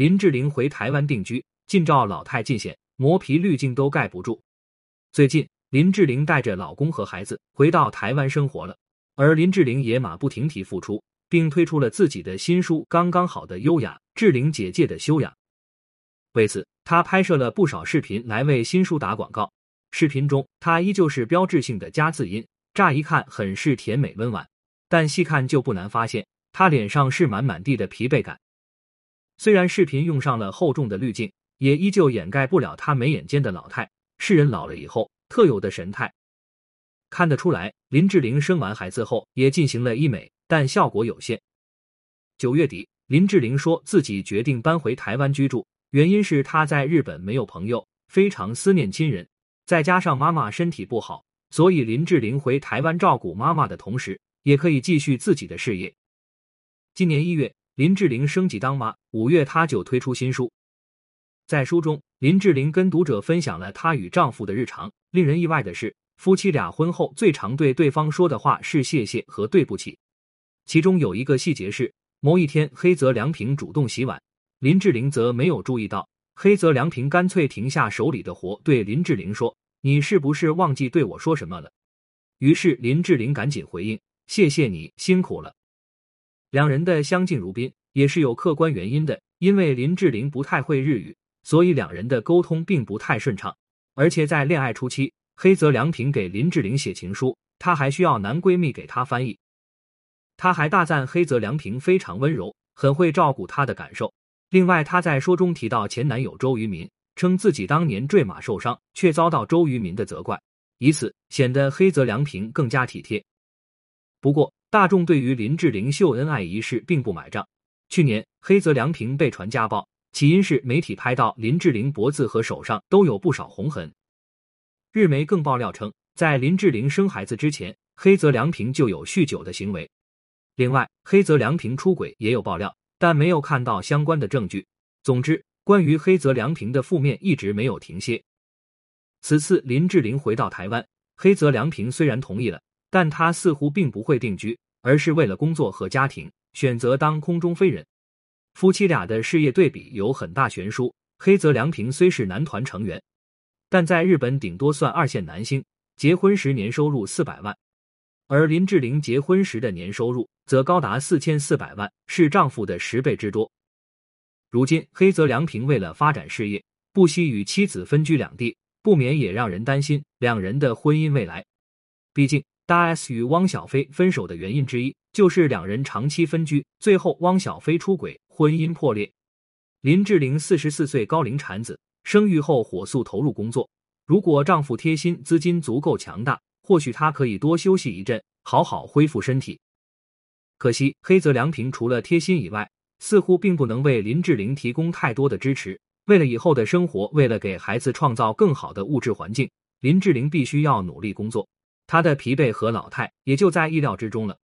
林志玲回台湾定居，近照老太尽显，磨皮滤镜都盖不住。最近，林志玲带着老公和孩子回到台湾生活了，而林志玲也马不停蹄复出，并推出了自己的新书《刚刚好的优雅》，志玲姐姐的修养。为此，她拍摄了不少视频来为新书打广告。视频中，她依旧是标志性的加字音，乍一看很是甜美温婉，但细看就不难发现，她脸上是满满地的疲惫感。虽然视频用上了厚重的滤镜，也依旧掩盖不了她眉眼间的老态，是人老了以后特有的神态。看得出来，林志玲生完孩子后也进行了医美，但效果有限。九月底，林志玲说自己决定搬回台湾居住，原因是她在日本没有朋友，非常思念亲人，再加上妈妈身体不好，所以林志玲回台湾照顾妈妈的同时，也可以继续自己的事业。今年一月。林志玲升级当妈，五月她就推出新书。在书中，林志玲跟读者分享了她与丈夫的日常。令人意外的是，夫妻俩婚后最常对对方说的话是谢谢和对不起。其中有一个细节是，某一天黑泽良平主动洗碗，林志玲则没有注意到。黑泽良平干脆停下手里的活，对林志玲说：“你是不是忘记对我说什么了？”于是林志玲赶紧回应：“谢谢你辛苦了。”两人的相敬如宾也是有客观原因的，因为林志玲不太会日语，所以两人的沟通并不太顺畅。而且在恋爱初期，黑泽良平给林志玲写情书，她还需要男闺蜜给她翻译。他还大赞黑泽良平非常温柔，很会照顾她的感受。另外，他在书中提到前男友周渝民，称自己当年坠马受伤，却遭到周渝民的责怪，以此显得黑泽良平更加体贴。不过，大众对于林志玲秀恩爱一事并不买账。去年黑泽良平被传家暴，起因是媒体拍到林志玲脖子和手上都有不少红痕。日媒更爆料称，在林志玲生孩子之前，黑泽良平就有酗酒的行为。另外，黑泽良平出轨也有爆料，但没有看到相关的证据。总之，关于黑泽良平的负面一直没有停歇。此次林志玲回到台湾，黑泽良平虽然同意了。但他似乎并不会定居，而是为了工作和家庭选择当空中飞人。夫妻俩的事业对比有很大悬殊。黑泽良平虽是男团成员，但在日本顶多算二线男星，结婚时年收入四百万，而林志玲结婚时的年收入则高达四千四百万，是丈夫的十倍之多。如今黑泽良平为了发展事业，不惜与妻子分居两地，不免也让人担心两人的婚姻未来。毕竟。大 S 与汪小菲分手的原因之一就是两人长期分居，最后汪小菲出轨，婚姻破裂。林志玲四十四岁高龄产子，生育后火速投入工作。如果丈夫贴心，资金足够强大，或许她可以多休息一阵，好好恢复身体。可惜黑泽良平除了贴心以外，似乎并不能为林志玲提供太多的支持。为了以后的生活，为了给孩子创造更好的物质环境，林志玲必须要努力工作。他的疲惫和老态也就在意料之中了。